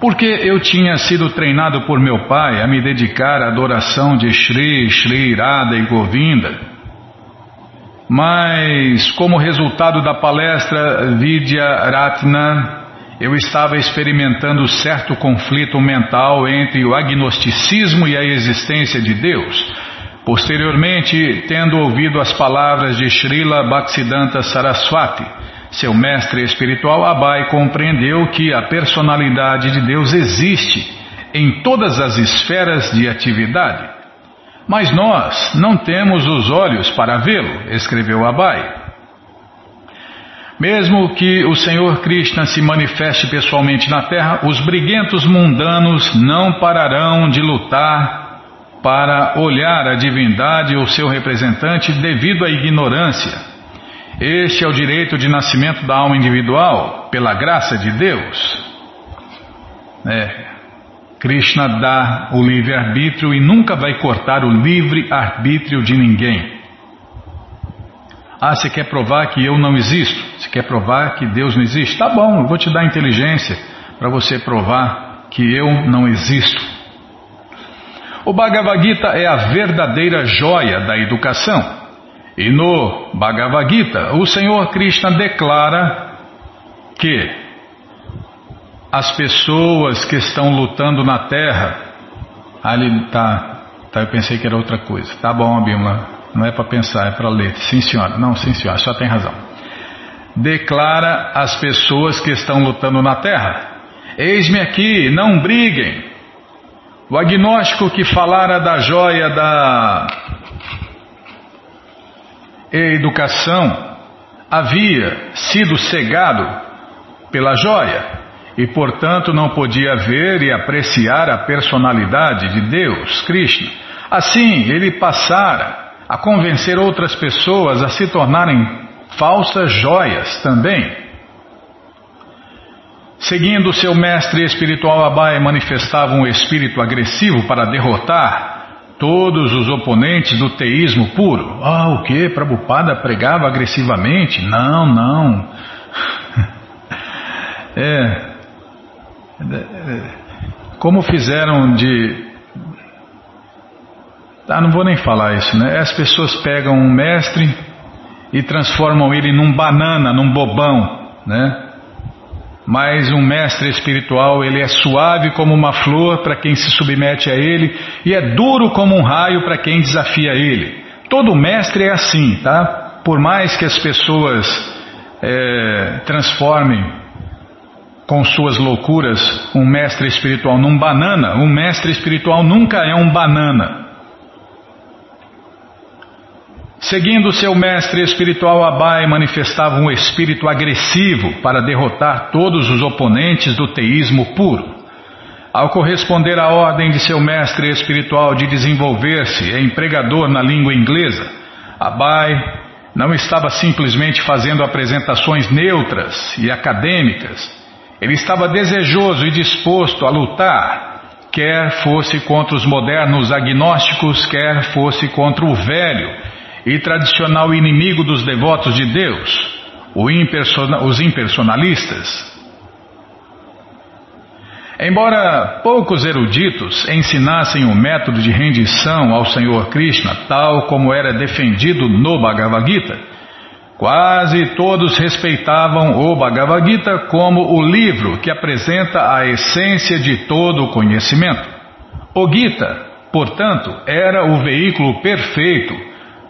porque eu tinha sido treinado por meu pai a me dedicar à adoração de Shri, Shri Radha e Govinda. Mas, como resultado da palestra Vidya Ratna, eu estava experimentando certo conflito mental entre o agnosticismo e a existência de Deus. Posteriormente, tendo ouvido as palavras de Srila Bhaktisiddhanta Saraswati, seu mestre espiritual, Abai compreendeu que a personalidade de Deus existe em todas as esferas de atividade. Mas nós não temos os olhos para vê-lo, escreveu Abai. Mesmo que o Senhor Krishna se manifeste pessoalmente na Terra, os briguentos mundanos não pararão de lutar para olhar a divindade ou seu representante devido à ignorância. Este é o direito de nascimento da alma individual, pela graça de Deus. É, Krishna dá o livre-arbítrio e nunca vai cortar o livre-arbítrio de ninguém. Ah, você quer provar que eu não existo? Você quer provar que Deus não existe? Tá bom, eu vou te dar inteligência para você provar que eu não existo. O Bhagavad Gita é a verdadeira joia da educação. E no Bhagavad Gita, o Senhor Krishna declara que as pessoas que estão lutando na terra. Ali tá, tá, eu pensei que era outra coisa. Tá bom, Abimla, não é para pensar, é para ler. Sim, senhora. Não, sim, senhora, só tem razão. Declara as pessoas que estão lutando na terra: Eis-me aqui, não briguem. O agnóstico que falara da joia da educação havia sido cegado pela joia e, portanto, não podia ver e apreciar a personalidade de Deus, Krishna. Assim, ele passara a convencer outras pessoas a se tornarem falsas joias também. Seguindo seu mestre espiritual Abai, manifestava um espírito agressivo para derrotar todos os oponentes do teísmo puro. Ah, o que? Prabhupada pregava agressivamente? Não, não. é, como fizeram de. Ah, não vou nem falar isso, né? As pessoas pegam um mestre e transformam ele num banana, num bobão, né? Mas um mestre espiritual, ele é suave como uma flor para quem se submete a ele e é duro como um raio para quem desafia ele. Todo mestre é assim, tá? Por mais que as pessoas é, transformem com suas loucuras um mestre espiritual num banana, um mestre espiritual nunca é um banana. Seguindo seu mestre espiritual Abai, manifestava um espírito agressivo para derrotar todos os oponentes do teísmo puro. Ao corresponder à ordem de seu mestre espiritual de desenvolver-se em pregador na língua inglesa, Abai não estava simplesmente fazendo apresentações neutras e acadêmicas, ele estava desejoso e disposto a lutar, quer fosse contra os modernos agnósticos, quer fosse contra o velho e tradicional inimigo dos devotos de Deus, os impersonalistas. Embora poucos eruditos ensinassem o método de rendição ao Senhor Krishna, tal como era defendido no Bhagavad Gita, Quase todos respeitavam o Bhagavad Gita como o livro que apresenta a essência de todo o conhecimento. O Gita, portanto, era o veículo perfeito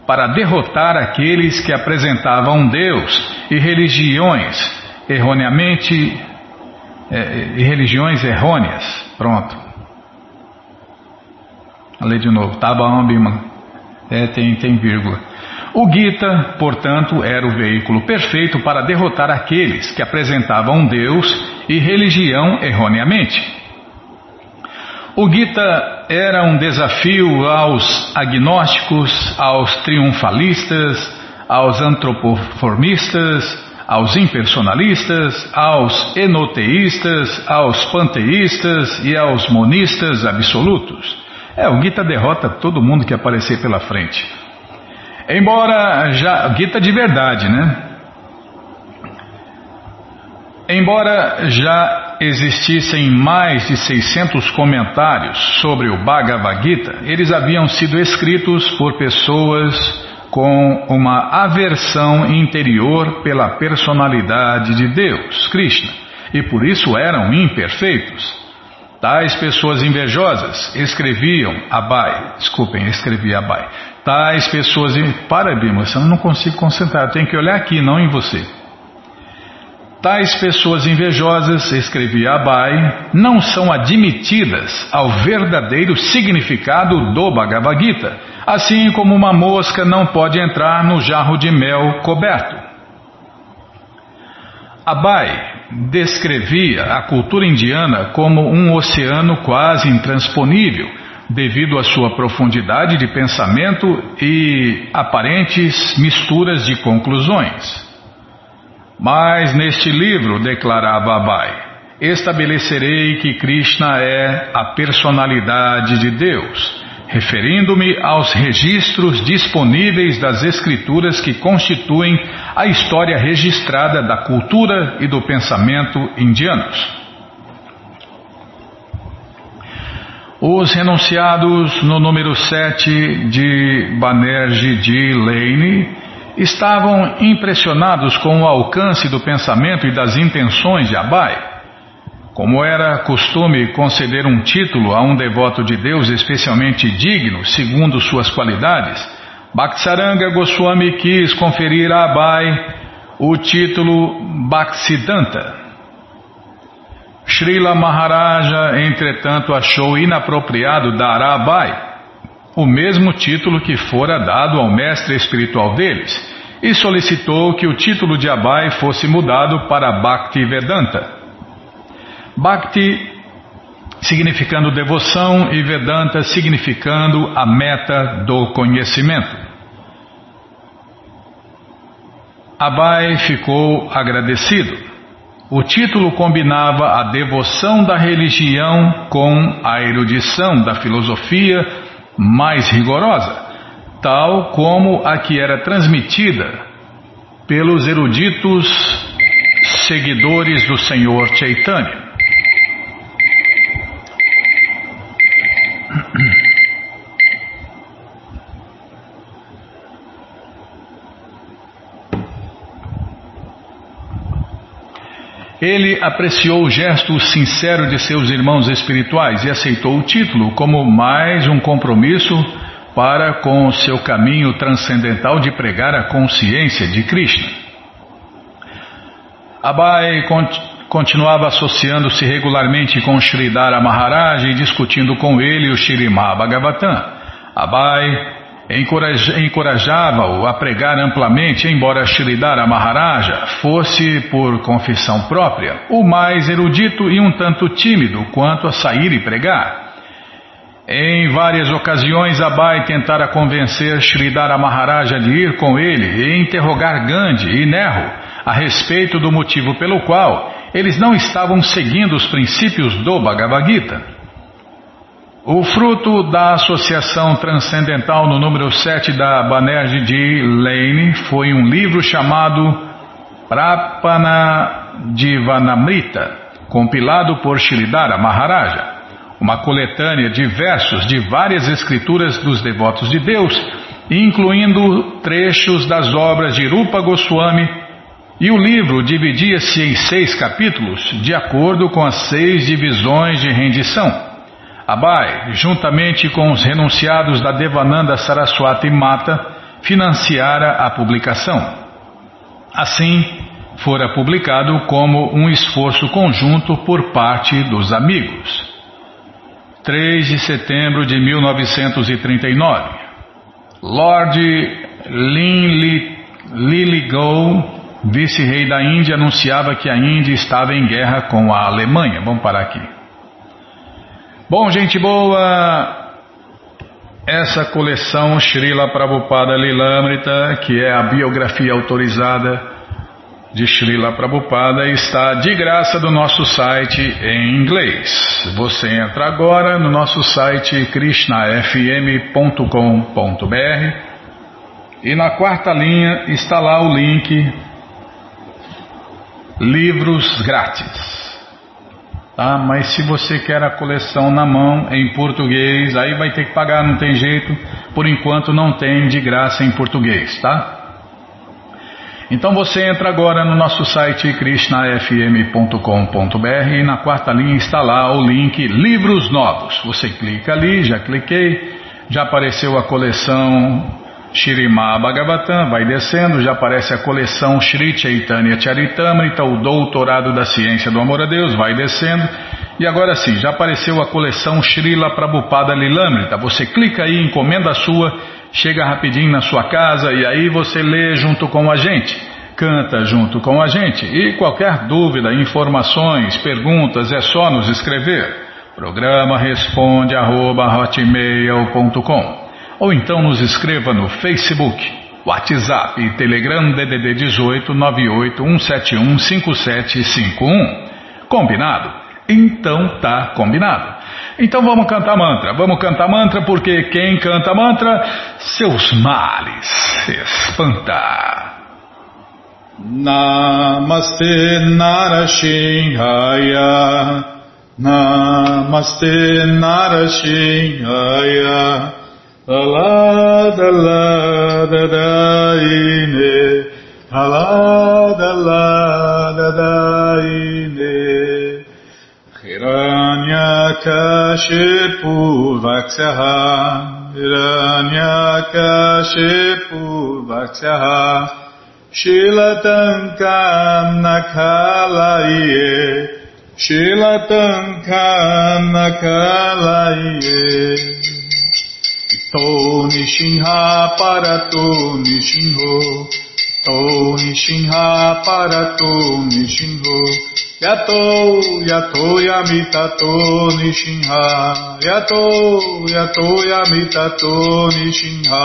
para derrotar aqueles que apresentavam Deus e religiões erroneamente é, e religiões errôneas. Pronto. Lê de novo. Tabam Bima. É, tem, tem vírgula. O Gita, portanto, era o veículo perfeito para derrotar aqueles que apresentavam Deus e religião erroneamente. O Gita era um desafio aos agnósticos, aos triunfalistas, aos antropoformistas, aos impersonalistas, aos enoteístas, aos panteístas e aos monistas absolutos. É, o Gita derrota todo mundo que aparecer pela frente. Embora já. Gita de verdade, né? Embora já existissem mais de 600 comentários sobre o Bhagavad Gita, eles haviam sido escritos por pessoas com uma aversão interior pela personalidade de Deus, Krishna, e por isso eram imperfeitos. Tais pessoas invejosas escreviam Abai, desculpem, escrevi Abai. Tais pessoas. Para, Bima, eu não consigo concentrar, tenho que olhar aqui, não em você. Tais pessoas invejosas, escrevia Abai, não são admitidas ao verdadeiro significado do Bhagavad Gita, assim como uma mosca não pode entrar no jarro de mel coberto. Abai descrevia a cultura indiana como um oceano quase intransponível, devido à sua profundidade de pensamento e aparentes misturas de conclusões. Mas neste livro, declarava Abai, estabelecerei que Krishna é a personalidade de Deus, referindo-me aos registros disponíveis das escrituras que constituem a história registrada da cultura e do pensamento indianos. Os renunciados no número 7 de Banerjee de Lane estavam impressionados com o alcance do pensamento e das intenções de Abai. Como era costume conceder um título a um devoto de Deus especialmente digno, segundo suas qualidades, Bhaktisaranga Goswami quis conferir a Abai o título Bhaksidanta. Srila Maharaja, entretanto, achou inapropriado dar a Abai o mesmo título que fora dado ao mestre espiritual deles, e solicitou que o título de Abai fosse mudado para Bhakti Vedanta. Bhakti significando devoção e Vedanta significando a meta do conhecimento. Abai ficou agradecido. O título combinava a devoção da religião com a erudição da filosofia mais rigorosa, tal como a que era transmitida pelos eruditos seguidores do Senhor Chaitanya. Ele apreciou o gesto sincero de seus irmãos espirituais e aceitou o título como mais um compromisso para com seu caminho transcendental de pregar a consciência de Krishna. Abai continuava associando-se regularmente com Sridhara Maharaj e discutindo com ele o Shirimá Bhagavatam. Abai encorajava-o a pregar amplamente, embora Sridhara Maharaja fosse, por confissão própria, o mais erudito e um tanto tímido quanto a sair e pregar. Em várias ocasiões, Abai tentara convencer Sridhara Maharaja de ir com ele e interrogar Gandhi e Nehru a respeito do motivo pelo qual eles não estavam seguindo os princípios do Bhagavad Gita. O fruto da associação transcendental no número 7 da Banerjee de Lane foi um livro chamado Prapana Divanamrita, compilado por Sridhara Maharaja, uma coletânea de versos de várias escrituras dos devotos de Deus, incluindo trechos das obras de Rupa Goswami, e o livro dividia-se em seis capítulos, de acordo com as seis divisões de rendição. Abai, juntamente com os renunciados da Devananda Saraswati Mata, financiara a publicação. Assim, fora publicado como um esforço conjunto por parte dos amigos. 3 de setembro de 1939. Lord Linlithgow, vice-rei da Índia, anunciava que a Índia estava em guerra com a Alemanha. Vamos parar aqui. Bom, gente boa, essa coleção Srila Prabhupada Lilamrita, que é a biografia autorizada de Srila Prabhupada está de graça do nosso site em inglês. Você entra agora no nosso site krishnafm.com.br e na quarta linha está lá o link Livros Grátis. Tá? Mas se você quer a coleção na mão em português, aí vai ter que pagar, não tem jeito. Por enquanto não tem de graça em português, tá? Então você entra agora no nosso site krishnafm.com.br e na quarta linha está lá o link Livros Novos. Você clica ali, já cliquei, já apareceu a coleção Shirimá Bhagavatam, vai descendo, já aparece a coleção Shri Chaitanya Charitamrita, o Doutorado da Ciência do Amor a Deus, vai descendo. E agora sim, já apareceu a coleção Srila Prabhupada Lilamrita. Você clica aí, encomenda a sua chega rapidinho na sua casa e aí você lê junto com a gente, canta junto com a gente. E qualquer dúvida, informações, perguntas, é só nos escrever. Programa responde arroba, ou então nos escreva no Facebook, WhatsApp e Telegram DDD 18 98 171 5751. Combinado? Então tá combinado. Então vamos cantar mantra. Vamos cantar mantra porque quem canta mantra, seus males espanta. Namaste Narashinhaya Namaste Narashinhaya Alá, dalá, dadaine. Alá, dalá, dadaine. Hiranyakashipu vaksaha. Hiranyakashipu vaksaha. Shilatankam nakalaye. Shilatankam nakalaye. To Nishinha Parato Nishinho To Nishinha Parato Nishinho Yato, yato yamitato nishinha. Yato, yato yamitato nishinha.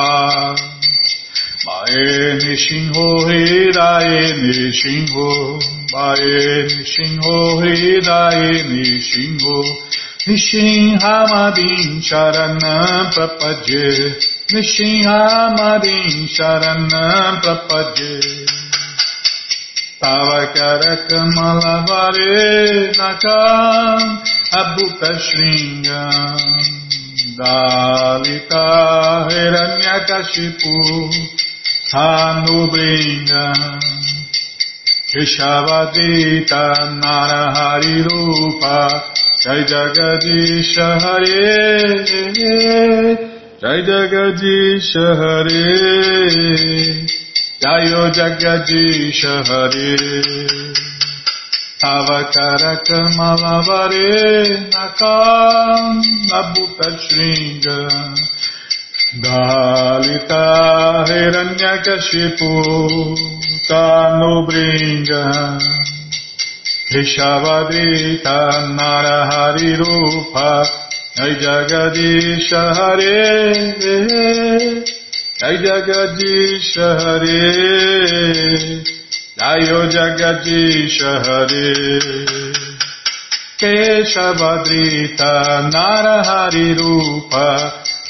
Mae nishinho hidae nishinho. Mae nishinho hidae nishinho. Nishinha madin sharanam prapadye. Nishinha madin sharanam prapadye. Tavakarakamalavare nakam abhuta shringam Dalita hiranyakashipu hanubringam Krishavadita narahari rupa Jai Jagadisha Hare Jai Jagadisha Hare Jayo Jagadisha Hare Avakarakamalabare Nakam Nabhuta Shringa Dalita Hiranyakashipu Tanubringa Rishavadita Narahari Rupa Jai Jagadisha Hare Jai Jagadisha Hare Jai Jagadisha Hare Keshavadrita Narahari Rupa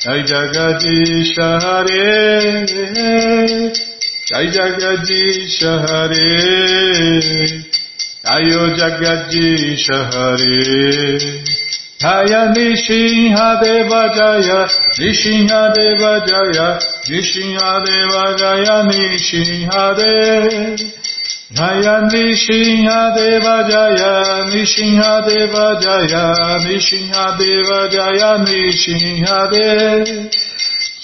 Jai Jagadisha Hare Jai Jagadisha Jagadish Hare Jayo Jagadish Hare Jaya Nishinha Deva Jaya Nishinha Deva Jaya Nishinha Deva Jaya Nishinha Deva Jaya Nishinha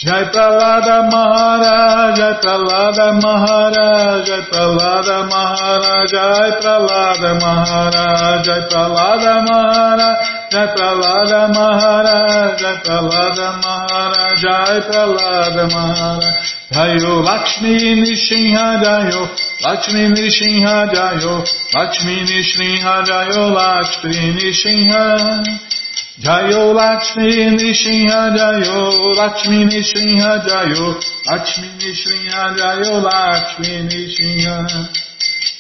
Jai Pralada Maharaj, Jai Pralada Maharaj, Jai Pralada Maharaj, Jai Pralada Maharaj, Jai Pralada Maharaj, Jai Pralada Maharaj, Jai Pralada Maharaj, Jai Pralada Maharaj. Jayo Lakshmi Nishinha Jayo, Lakshmi Nishinha Jayo, Lakshmi Nishinha Jayo, Lakshmi Nishinha. Jayo Lakshmi Nishinha Jayo Lakshmi Nishinha Jayo Lakshmi Nishinha Jayo Lakshmi Nishinha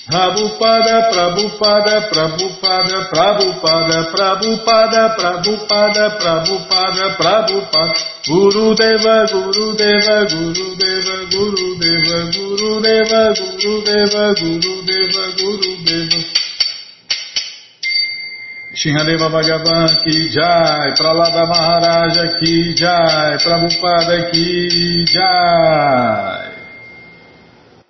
Prabhupada Prabhupada Prabhupada Prabhupada Prabhupada Prabhupada Prabhupada Prabhupada Guru Deva Guru Deva Guru Deva Guru Deva Guru Deva Guru Deva Guru Deva Guru Deva Shinhadeva Bhagavan ki jai, Pralada Maharaja ki jai, Prabhupada ki jai.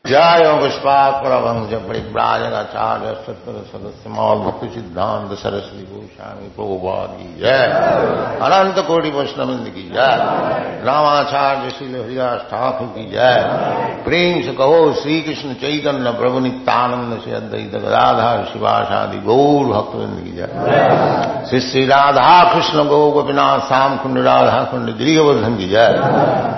जय पुष्पात परवंश परिव्राजन आचार्य सत्तर सदस्य मौल भक्ति सिद्धांत सरस्वती गोस्वामी प्रभुपाद की जय अनंत कोटि वैष्णविंद की जय रामाचार्य श्री हरिदास ठाकुर की जय प्रेम से कहो श्री कृष्ण चैतन्य प्रभु नित्यानंद से अद्वैत गदाधार शिवाशादि गौर भक्तविंद की जय श्री श्री राधा कृष्ण गौ गोपीनाथ श्याम कुंड राधा कुंड गिरिवर्धन की जय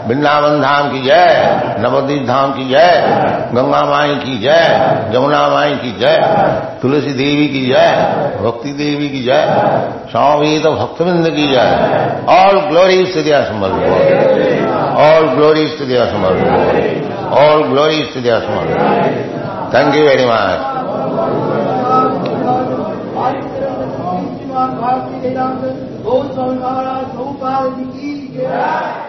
वृंदावन धाम की जय नवदीप धाम की जय गंगा माई की जय जमुना माई की जय, तुलसी देवी की जय, भक्ति देवी की जय स्वामी तो भक्तविंद की जय। ऑल ग्लोरी दिया समर्थ ऑल ग्लोरी दिया समर्थ ऑल ग्लोरी दिया Samarth thank you very much जय